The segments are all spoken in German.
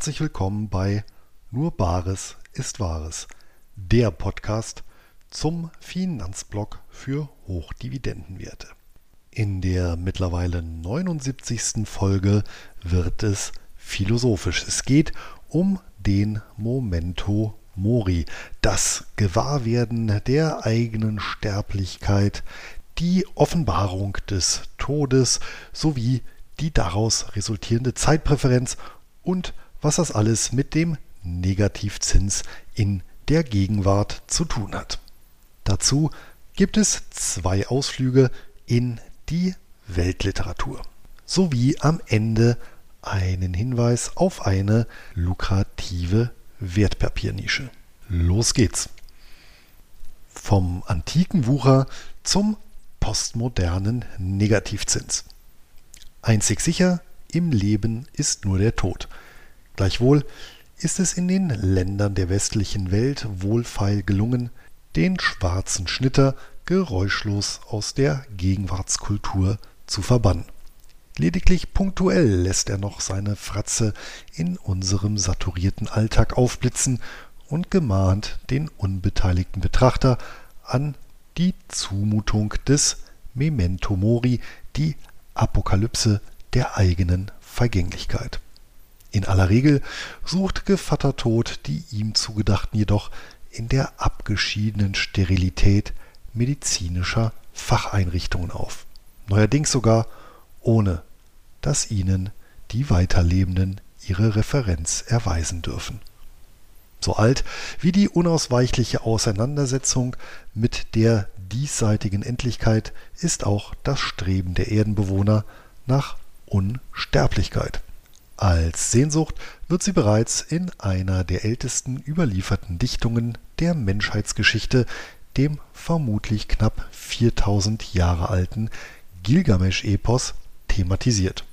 herzlich willkommen bei Nur Bares ist Wahres, der Podcast zum Finanzblock für Hochdividendenwerte. In der mittlerweile 79. Folge wird es philosophisch. Es geht um den Momento Mori, das Gewahrwerden der eigenen Sterblichkeit, die Offenbarung des Todes sowie die daraus resultierende Zeitpräferenz und was das alles mit dem Negativzins in der Gegenwart zu tun hat. Dazu gibt es zwei Ausflüge in die Weltliteratur sowie am Ende einen Hinweis auf eine lukrative Wertpapiernische. Los geht's. Vom antiken Wucher zum postmodernen Negativzins. Einzig sicher im Leben ist nur der Tod. Gleichwohl ist es in den Ländern der westlichen Welt wohlfeil gelungen, den schwarzen Schnitter geräuschlos aus der Gegenwartskultur zu verbannen. Lediglich punktuell lässt er noch seine Fratze in unserem saturierten Alltag aufblitzen und gemahnt den unbeteiligten Betrachter an die Zumutung des Memento Mori, die Apokalypse der eigenen Vergänglichkeit. In aller Regel sucht Gevatter Tod die ihm zugedachten jedoch in der abgeschiedenen Sterilität medizinischer Facheinrichtungen auf. Neuerdings sogar ohne dass ihnen die Weiterlebenden ihre Referenz erweisen dürfen. So alt wie die unausweichliche Auseinandersetzung mit der diesseitigen Endlichkeit ist auch das Streben der Erdenbewohner nach Unsterblichkeit. Als Sehnsucht wird sie bereits in einer der ältesten überlieferten Dichtungen der Menschheitsgeschichte, dem vermutlich knapp 4000 Jahre alten Gilgamesch-Epos, thematisiert.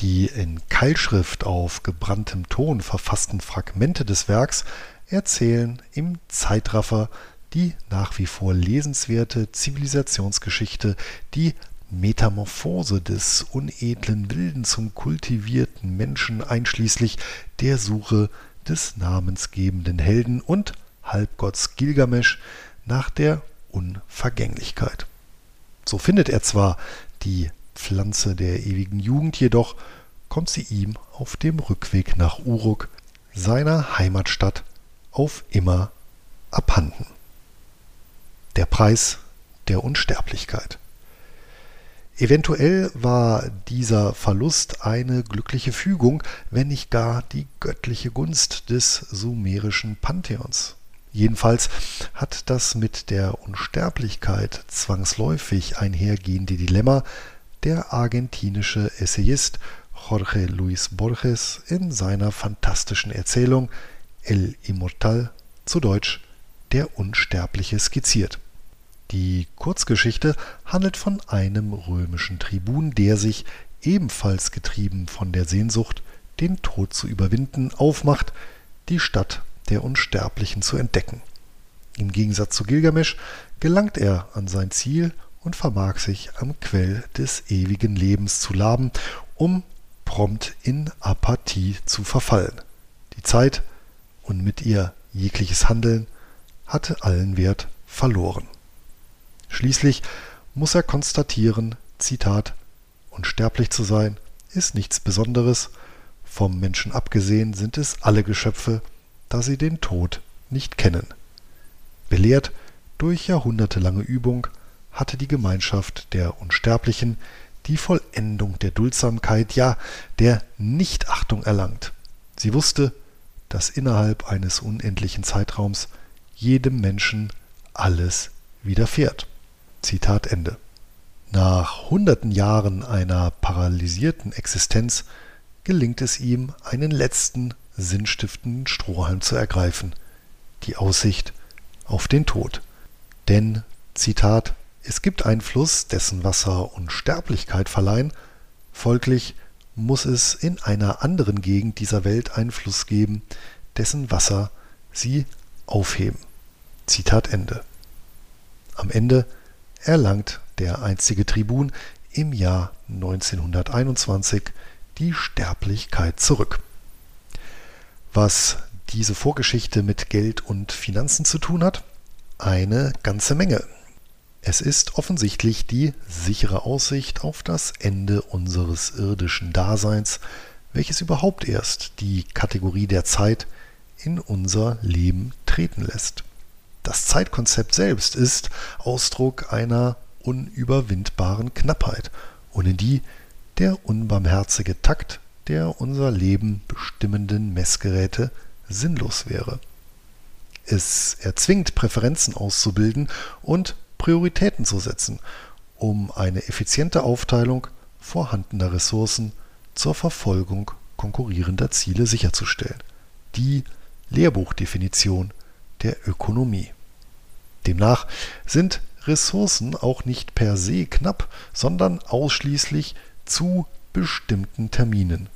Die in Keilschrift auf gebranntem Ton verfassten Fragmente des Werks erzählen im Zeitraffer die nach wie vor lesenswerte Zivilisationsgeschichte, die Metamorphose des unedlen Wilden zum kultivierten Menschen einschließlich der Suche des namensgebenden Helden und Halbgotts Gilgamesch nach der Unvergänglichkeit. So findet er zwar die Pflanze der ewigen Jugend, jedoch kommt sie ihm auf dem Rückweg nach Uruk, seiner Heimatstadt, auf immer abhanden. Der Preis der Unsterblichkeit. Eventuell war dieser Verlust eine glückliche Fügung, wenn nicht gar die göttliche Gunst des sumerischen Pantheons. Jedenfalls hat das mit der Unsterblichkeit zwangsläufig einhergehende Dilemma der argentinische Essayist Jorge Luis Borges in seiner fantastischen Erzählung El Immortal zu Deutsch Der Unsterbliche skizziert. Die Kurzgeschichte handelt von einem römischen Tribun, der sich, ebenfalls getrieben von der Sehnsucht, den Tod zu überwinden, aufmacht, die Stadt der Unsterblichen zu entdecken. Im Gegensatz zu Gilgamesch gelangt er an sein Ziel und vermag sich am Quell des ewigen Lebens zu laben, um prompt in Apathie zu verfallen. Die Zeit und mit ihr jegliches Handeln hatte allen Wert verloren. Schließlich muss er konstatieren, Zitat, unsterblich zu sein ist nichts Besonderes, vom Menschen abgesehen sind es alle Geschöpfe, da sie den Tod nicht kennen. Belehrt durch jahrhundertelange Übung hatte die Gemeinschaft der Unsterblichen die Vollendung der Duldsamkeit, ja der Nichtachtung erlangt. Sie wusste, dass innerhalb eines unendlichen Zeitraums jedem Menschen alles widerfährt. Zitat Ende. Nach hunderten Jahren einer paralysierten Existenz gelingt es ihm, einen letzten sinnstiftenden Strohhalm zu ergreifen, die Aussicht auf den Tod. Denn, Zitat, es gibt einen Fluss, dessen Wasser Unsterblichkeit verleihen, folglich muss es in einer anderen Gegend dieser Welt einen Fluss geben, dessen Wasser sie aufheben. Zitat Ende. Am Ende erlangt der einzige Tribun im Jahr 1921 die Sterblichkeit zurück. Was diese Vorgeschichte mit Geld und Finanzen zu tun hat? Eine ganze Menge. Es ist offensichtlich die sichere Aussicht auf das Ende unseres irdischen Daseins, welches überhaupt erst die Kategorie der Zeit in unser Leben treten lässt. Das Zeitkonzept selbst ist Ausdruck einer unüberwindbaren Knappheit, ohne die der unbarmherzige Takt der unser Leben bestimmenden Messgeräte sinnlos wäre. Es erzwingt Präferenzen auszubilden und Prioritäten zu setzen, um eine effiziente Aufteilung vorhandener Ressourcen zur Verfolgung konkurrierender Ziele sicherzustellen. Die Lehrbuchdefinition der Ökonomie. Demnach sind Ressourcen auch nicht per se knapp, sondern ausschließlich zu bestimmten Terminen.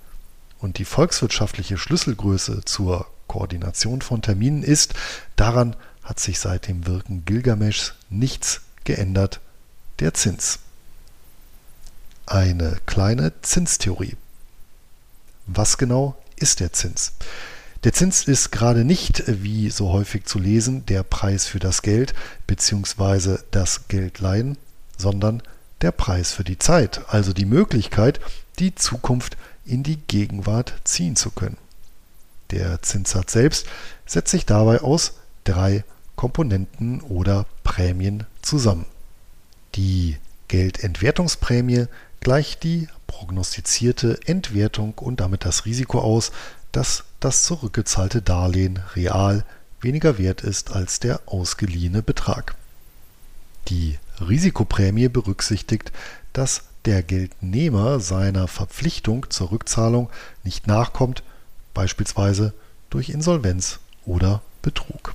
Und die volkswirtschaftliche Schlüsselgröße zur Koordination von Terminen ist, daran hat sich seit dem Wirken Gilgameschs nichts geändert, der Zins. Eine kleine Zinstheorie. Was genau ist der Zins? Der Zins ist gerade nicht, wie so häufig zu lesen, der Preis für das Geld bzw. das Geldleihen, sondern der Preis für die Zeit, also die Möglichkeit, die Zukunft in die Gegenwart ziehen zu können. Der Zinssatz selbst setzt sich dabei aus drei Komponenten oder Prämien zusammen. Die Geldentwertungsprämie gleicht die prognostizierte Entwertung und damit das Risiko aus, dass das zurückgezahlte Darlehen real weniger wert ist als der ausgeliehene Betrag. Die Risikoprämie berücksichtigt, dass der Geldnehmer seiner Verpflichtung zur Rückzahlung nicht nachkommt, beispielsweise durch Insolvenz oder Betrug.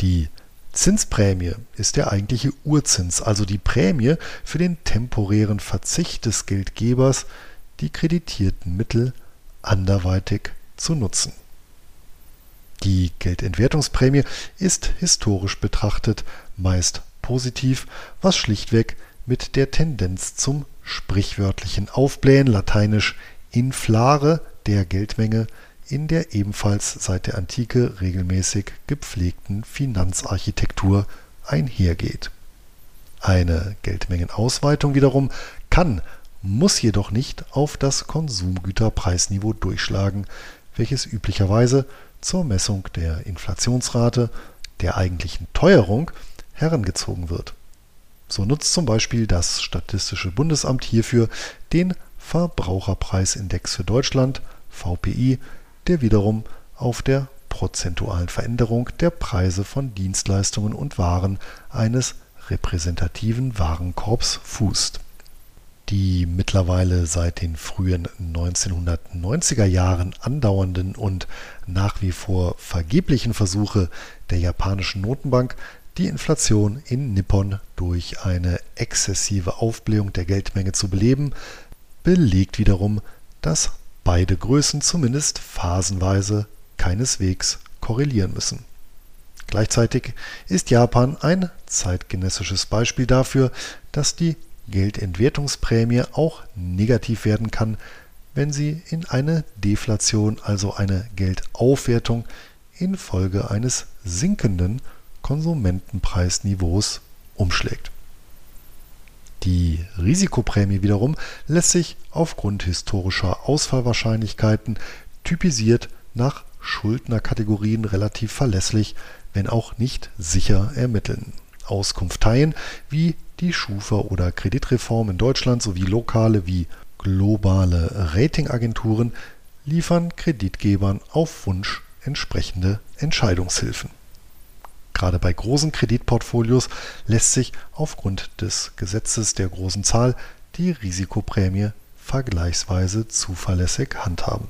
Die Zinsprämie ist der eigentliche Urzins, also die Prämie für den temporären Verzicht des Geldgebers, die kreditierten Mittel anderweitig zu nutzen. Die Geldentwertungsprämie ist historisch betrachtet meist positiv, was schlichtweg mit der Tendenz zum sprichwörtlichen Aufblähen lateinisch inflare der Geldmenge in der ebenfalls seit der Antike regelmäßig gepflegten Finanzarchitektur einhergeht. Eine Geldmengenausweitung wiederum kann, muss jedoch nicht auf das Konsumgüterpreisniveau durchschlagen, welches üblicherweise zur Messung der Inflationsrate, der eigentlichen Teuerung, herangezogen wird. So nutzt zum Beispiel das Statistische Bundesamt hierfür den Verbraucherpreisindex für Deutschland VPI, der wiederum auf der prozentualen Veränderung der Preise von Dienstleistungen und Waren eines repräsentativen Warenkorbs fußt. Die mittlerweile seit den frühen 1990er Jahren andauernden und nach wie vor vergeblichen Versuche der japanischen Notenbank, die Inflation in Nippon durch eine exzessive Aufblähung der Geldmenge zu beleben, belegt wiederum, dass beide Größen zumindest phasenweise keineswegs korrelieren müssen. Gleichzeitig ist Japan ein zeitgenössisches Beispiel dafür, dass die Geldentwertungsprämie auch negativ werden kann, wenn sie in eine Deflation, also eine Geldaufwertung infolge eines sinkenden Konsumentenpreisniveaus umschlägt. Die Risikoprämie wiederum lässt sich aufgrund historischer Ausfallwahrscheinlichkeiten typisiert nach Schuldnerkategorien relativ verlässlich, wenn auch nicht sicher ermitteln. Auskunfteien wie die Schufa oder Kreditreform in Deutschland sowie lokale wie globale Ratingagenturen liefern Kreditgebern auf Wunsch entsprechende Entscheidungshilfen. Gerade bei großen Kreditportfolios lässt sich aufgrund des Gesetzes der großen Zahl die Risikoprämie vergleichsweise zuverlässig handhaben.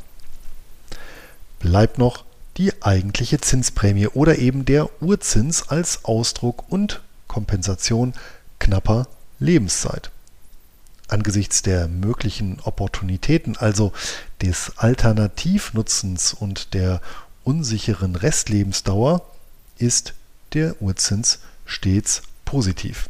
Bleibt noch die eigentliche Zinsprämie oder eben der Urzins als Ausdruck und Kompensation knapper Lebenszeit. Angesichts der möglichen Opportunitäten, also des Alternativnutzens und der unsicheren Restlebensdauer, ist der Urzins stets positiv.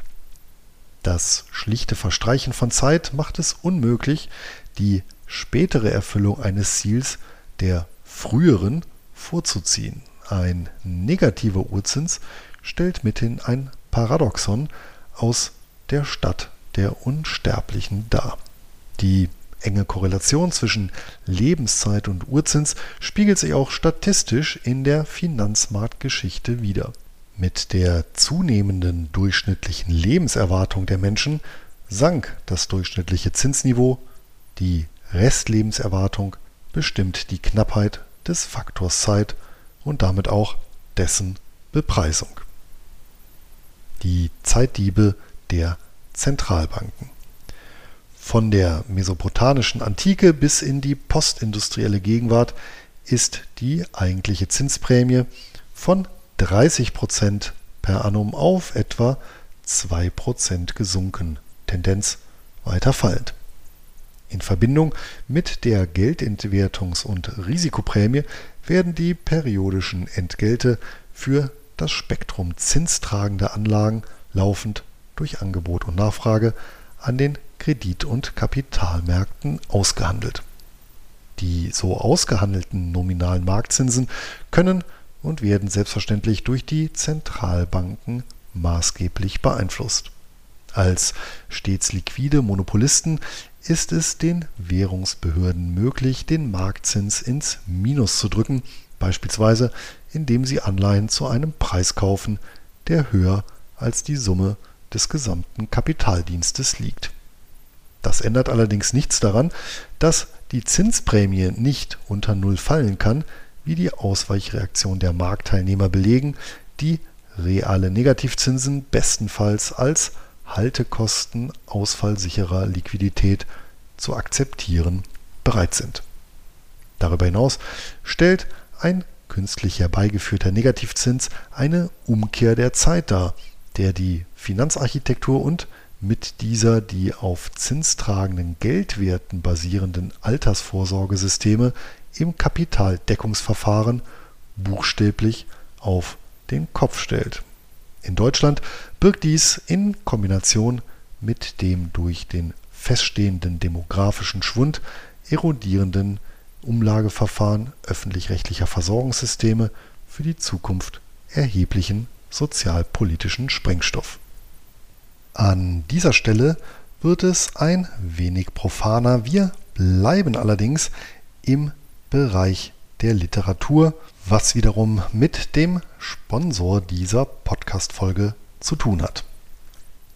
Das schlichte Verstreichen von Zeit macht es unmöglich, die spätere Erfüllung eines Ziels der früheren vorzuziehen. Ein negativer Urzins stellt mithin ein Paradoxon aus der Stadt der Unsterblichen dar. Die enge Korrelation zwischen Lebenszeit und Urzins spiegelt sich auch statistisch in der Finanzmarktgeschichte wider. Mit der zunehmenden durchschnittlichen Lebenserwartung der Menschen sank das durchschnittliche Zinsniveau, die Restlebenserwartung bestimmt die Knappheit des Faktors Zeit und damit auch dessen Bepreisung. Die Zeitdiebe der Zentralbanken. Von der mesopotamischen Antike bis in die postindustrielle Gegenwart ist die eigentliche Zinsprämie von 30 Prozent per annum auf etwa 2 Prozent gesunken, Tendenz weiter fallend. In Verbindung mit der Geldentwertungs- und Risikoprämie werden die periodischen Entgelte für das Spektrum zinstragender Anlagen laufend durch Angebot und Nachfrage an den Kredit- und Kapitalmärkten ausgehandelt. Die so ausgehandelten nominalen Marktzinsen können und werden selbstverständlich durch die Zentralbanken maßgeblich beeinflusst. Als stets liquide Monopolisten ist es den Währungsbehörden möglich, den Marktzins ins Minus zu drücken, beispielsweise indem sie Anleihen zu einem Preis kaufen, der höher als die Summe des gesamten Kapitaldienstes liegt. Das ändert allerdings nichts daran, dass die Zinsprämie nicht unter Null fallen kann, wie die Ausweichreaktion der Marktteilnehmer belegen, die reale Negativzinsen bestenfalls als Haltekosten ausfallsicherer Liquidität zu akzeptieren bereit sind. Darüber hinaus stellt ein künstlich herbeigeführter Negativzins eine Umkehr der Zeit dar, der die Finanzarchitektur und mit dieser die auf zinstragenden Geldwerten basierenden Altersvorsorgesysteme im Kapitaldeckungsverfahren buchstäblich auf den Kopf stellt. In Deutschland birgt dies in Kombination mit dem durch den feststehenden demografischen Schwund erodierenden Umlageverfahren öffentlich-rechtlicher Versorgungssysteme für die Zukunft erheblichen sozialpolitischen Sprengstoff. An dieser Stelle wird es ein wenig profaner. Wir bleiben allerdings im Bereich der Literatur, was wiederum mit dem Sponsor dieser Podcast-Folge zu tun hat.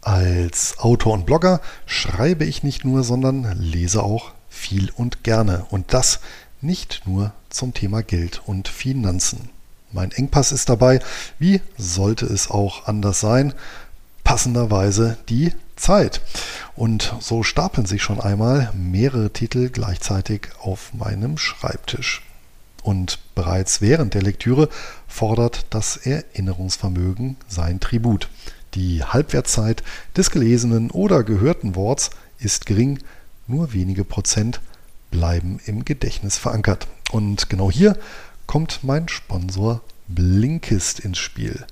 Als Autor und Blogger schreibe ich nicht nur, sondern lese auch viel und gerne. Und das nicht nur zum Thema Geld und Finanzen. Mein Engpass ist dabei, wie sollte es auch anders sein, passenderweise die Zeit. Und so stapeln sich schon einmal mehrere Titel gleichzeitig auf meinem Schreibtisch. Und bereits während der Lektüre fordert das Erinnerungsvermögen sein Tribut. Die Halbwertzeit des gelesenen oder gehörten Worts ist gering, nur wenige Prozent bleiben im Gedächtnis verankert. Und genau hier kommt mein Sponsor Blinkist ins Spiel.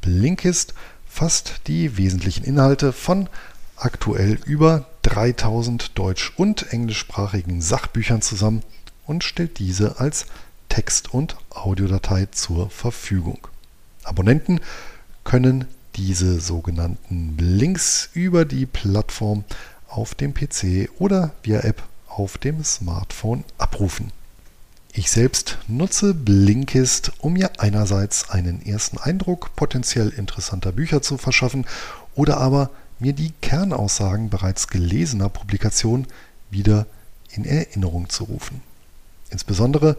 Blinkist fasst die wesentlichen Inhalte von aktuell über 3000 deutsch- und englischsprachigen Sachbüchern zusammen und stellt diese als Text- und Audiodatei zur Verfügung. Abonnenten können diese sogenannten Links über die Plattform auf dem PC oder via App auf dem Smartphone abrufen. Ich selbst nutze Blinkist, um mir einerseits einen ersten Eindruck potenziell interessanter Bücher zu verschaffen oder aber mir die Kernaussagen bereits gelesener Publikationen wieder in Erinnerung zu rufen. Insbesondere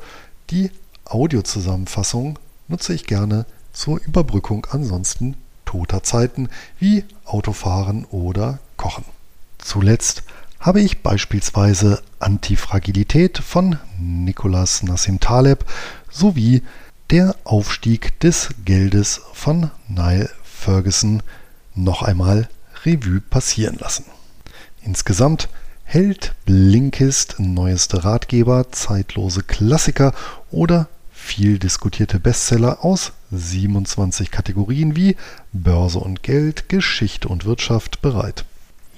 die Audiozusammenfassung nutze ich gerne zur Überbrückung ansonsten toter Zeiten wie Autofahren oder Kochen. Zuletzt habe ich beispielsweise Antifragilität von Nicolas Nassim Taleb sowie Der Aufstieg des Geldes von Niall Ferguson noch einmal Revue passieren lassen. Insgesamt hält Blinkist neueste Ratgeber, zeitlose Klassiker oder viel diskutierte Bestseller aus 27 Kategorien wie Börse und Geld, Geschichte und Wirtschaft bereit.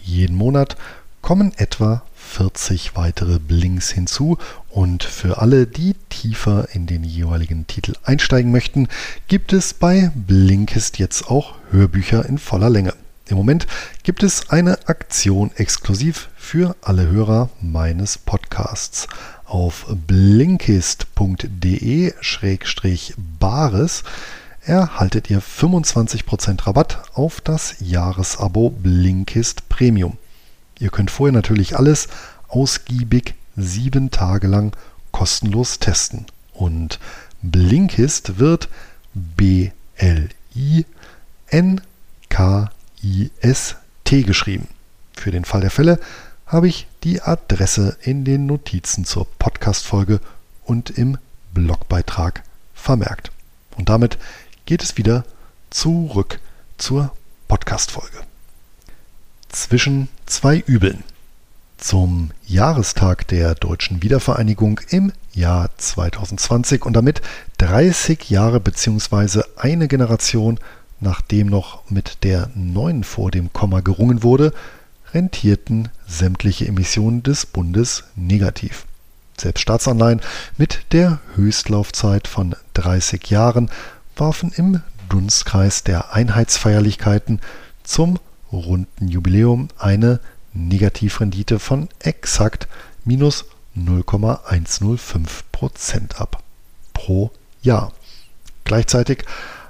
Jeden Monat kommen etwa 40 weitere Blinks hinzu und für alle, die tiefer in den jeweiligen Titel einsteigen möchten, gibt es bei Blinkist jetzt auch Hörbücher in voller Länge. Im Moment gibt es eine Aktion exklusiv für alle Hörer meines Podcasts. Auf blinkist.de-bares erhaltet ihr 25% Rabatt auf das Jahresabo Blinkist Premium. Ihr könnt vorher natürlich alles ausgiebig sieben Tage lang kostenlos testen. Und Blinkist wird B-L-I-N-K-I-S-T geschrieben. Für den Fall der Fälle habe ich die Adresse in den Notizen zur Podcast-Folge und im Blogbeitrag vermerkt. Und damit geht es wieder zurück zur Podcast-Folge. Zwischen zwei Übeln. Zum Jahrestag der deutschen Wiedervereinigung im Jahr 2020 und damit 30 Jahre bzw. eine Generation, nachdem noch mit der 9 vor dem Komma gerungen wurde, rentierten sämtliche Emissionen des Bundes negativ. Selbst Staatsanleihen mit der Höchstlaufzeit von 30 Jahren warfen im Dunstkreis der Einheitsfeierlichkeiten zum runden Jubiläum eine Negativrendite von exakt minus 0,105% ab pro Jahr. Gleichzeitig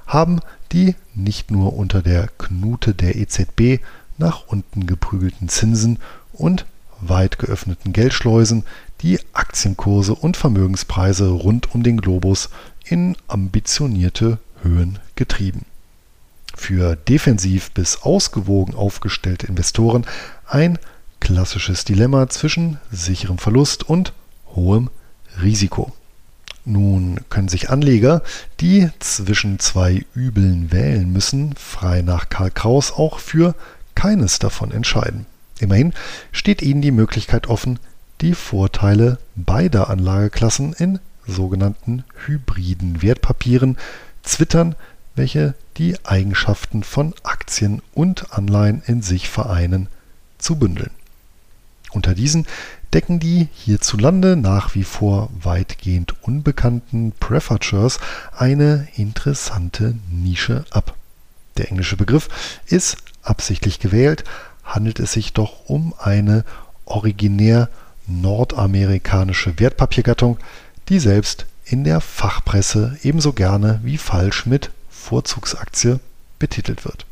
haben die nicht nur unter der Knute der EZB nach unten geprügelten Zinsen und weit geöffneten Geldschleusen die Aktienkurse und Vermögenspreise rund um den Globus in ambitionierte Höhen getrieben. Für defensiv bis ausgewogen aufgestellte Investoren ein klassisches Dilemma zwischen sicherem Verlust und hohem Risiko. Nun können sich Anleger, die zwischen zwei Übeln wählen müssen, frei nach Karl Kraus auch für keines davon entscheiden. Immerhin steht ihnen die Möglichkeit offen, die Vorteile beider Anlageklassen in sogenannten hybriden Wertpapieren, Zwittern, welche die Eigenschaften von Aktien und Anleihen in sich vereinen, zu bündeln. Unter diesen decken die hierzulande nach wie vor weitgehend unbekannten Prefatures eine interessante Nische ab. Der englische Begriff ist absichtlich gewählt, handelt es sich doch um eine originär nordamerikanische Wertpapiergattung, die selbst in der Fachpresse ebenso gerne wie falsch mit Vorzugsaktie betitelt wird.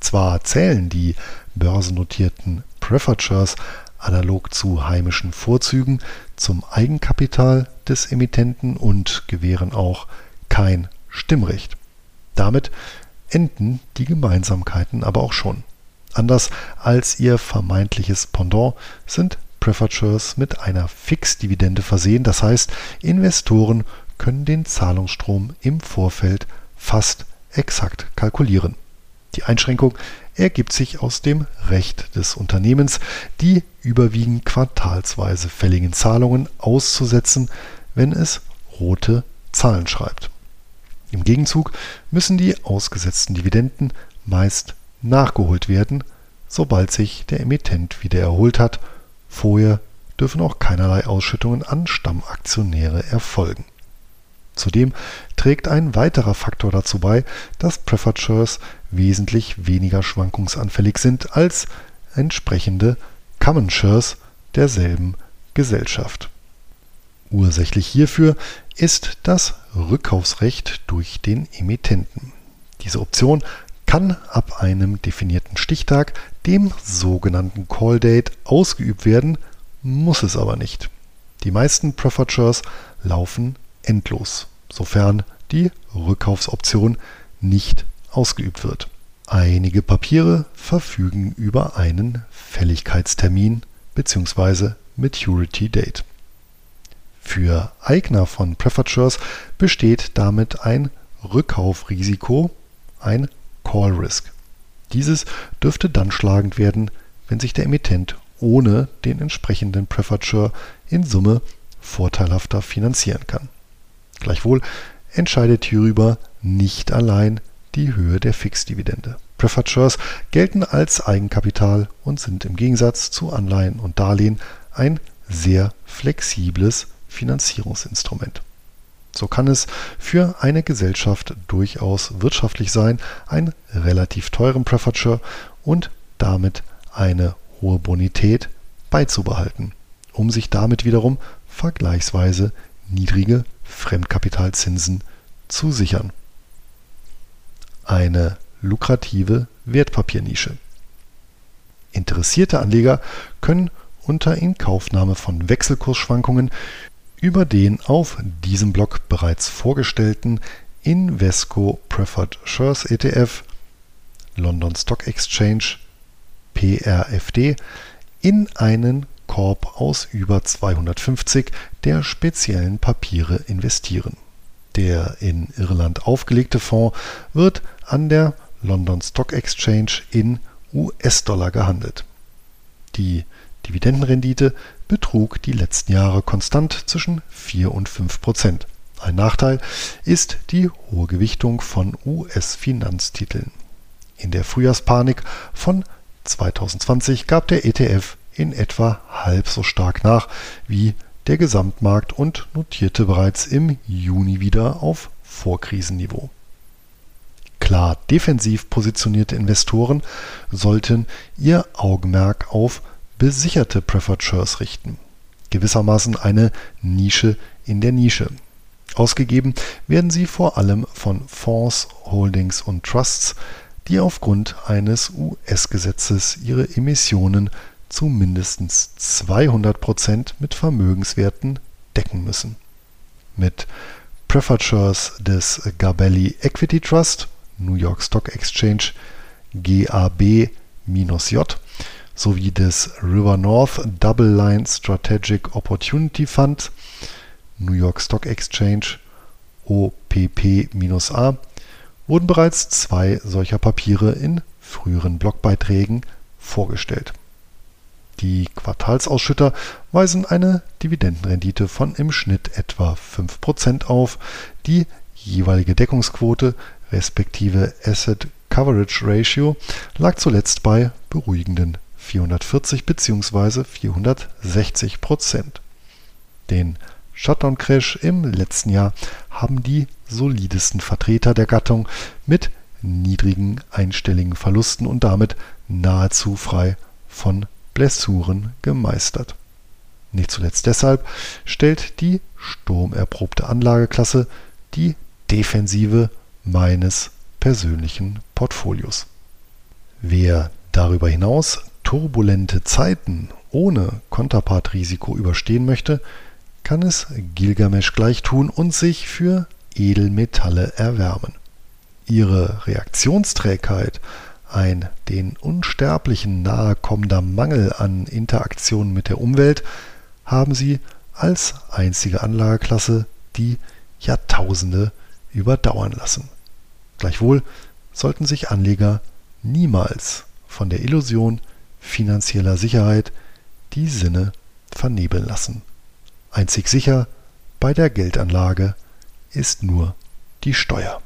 Zwar zählen die börsennotierten Preferred analog zu heimischen Vorzügen zum Eigenkapital des Emittenten und gewähren auch kein Stimmrecht. Damit enden die Gemeinsamkeiten aber auch schon. Anders als ihr vermeintliches Pendant sind Preferred mit einer Fixdividende versehen, das heißt, Investoren können den Zahlungsstrom im Vorfeld fast exakt kalkulieren. Die Einschränkung ergibt sich aus dem Recht des Unternehmens, die überwiegend quartalsweise fälligen Zahlungen auszusetzen, wenn es rote Zahlen schreibt. Im Gegenzug müssen die ausgesetzten Dividenden meist nachgeholt werden, sobald sich der Emittent wieder erholt hat. Vorher dürfen auch keinerlei Ausschüttungen an Stammaktionäre erfolgen. Zudem trägt ein weiterer Faktor dazu bei, dass Preferred Shares wesentlich weniger schwankungsanfällig sind als entsprechende Common Shares derselben Gesellschaft. Ursächlich hierfür ist das Rückkaufsrecht durch den Emittenten. Diese Option kann ab einem definierten Stichtag, dem sogenannten Call Date, ausgeübt werden, muss es aber nicht. Die meisten Shares laufen endlos, sofern die Rückkaufsoption nicht ausgeübt wird. Einige Papiere verfügen über einen Fälligkeitstermin bzw. Maturity Date. Für Eigner von Shares besteht damit ein Rückkaufrisiko, ein Call Risk. Dieses dürfte dann schlagend werden, wenn sich der Emittent ohne den entsprechenden Preferred in Summe vorteilhafter finanzieren kann. Gleichwohl entscheidet hierüber nicht allein die Höhe der Fixdividende. Preferred Shares gelten als Eigenkapital und sind im Gegensatz zu Anleihen und Darlehen ein sehr flexibles Finanzierungsinstrument. So kann es für eine Gesellschaft durchaus wirtschaftlich sein, einen relativ teuren Preferred und damit eine hohe Bonität beizubehalten, um sich damit wiederum vergleichsweise niedrige Fremdkapitalzinsen zu sichern. Eine lukrative Wertpapiernische. Interessierte Anleger können unter Inkaufnahme von Wechselkursschwankungen über den auf diesem Blog bereits vorgestellten Invesco Preferred Shares ETF London Stock Exchange PRFD in einen Korb aus über 250 der speziellen Papiere investieren. Der in Irland aufgelegte Fonds wird an der London Stock Exchange in US-Dollar gehandelt. Die Dividendenrendite betrug die letzten Jahre konstant zwischen 4 und 5 Prozent. Ein Nachteil ist die hohe Gewichtung von US-Finanztiteln. In der Frühjahrspanik von 2020 gab der ETF in etwa halb so stark nach wie der Gesamtmarkt und notierte bereits im Juni wieder auf Vorkrisenniveau. Klar defensiv positionierte Investoren sollten ihr Augenmerk auf besicherte Preferred Shares richten. Gewissermaßen eine Nische in der Nische. Ausgegeben werden sie vor allem von Fonds, Holdings und Trusts, die aufgrund eines US-Gesetzes ihre Emissionen zu mindestens 200% mit Vermögenswerten decken müssen. Mit Preferred Shares des Gabelli Equity Trust, New York Stock Exchange, GAB-J sowie des River North Double Line Strategic Opportunity Fund, New York Stock Exchange, OPP-A, wurden bereits zwei solcher Papiere in früheren Blogbeiträgen vorgestellt. Die Quartalsausschütter weisen eine Dividendenrendite von im Schnitt etwa 5% auf. Die jeweilige Deckungsquote respektive Asset Coverage Ratio lag zuletzt bei beruhigenden 440 bzw. 460 Prozent. Den Shutdown-Crash im letzten Jahr haben die solidesten Vertreter der Gattung mit niedrigen einstelligen Verlusten und damit nahezu frei von Blessuren gemeistert. Nicht zuletzt deshalb stellt die sturmerprobte Anlageklasse die Defensive meines persönlichen Portfolios. Wer darüber hinaus turbulente Zeiten ohne Konterpartrisiko überstehen möchte, kann es Gilgamesch gleich tun und sich für Edelmetalle erwärmen. Ihre Reaktionsträgheit, ein den Unsterblichen nahe kommender Mangel an Interaktion mit der Umwelt, haben sie als einzige Anlageklasse die Jahrtausende überdauern lassen. Gleichwohl sollten sich Anleger niemals von der Illusion finanzieller Sicherheit die Sinne vernebeln lassen. Einzig sicher bei der Geldanlage ist nur die Steuer.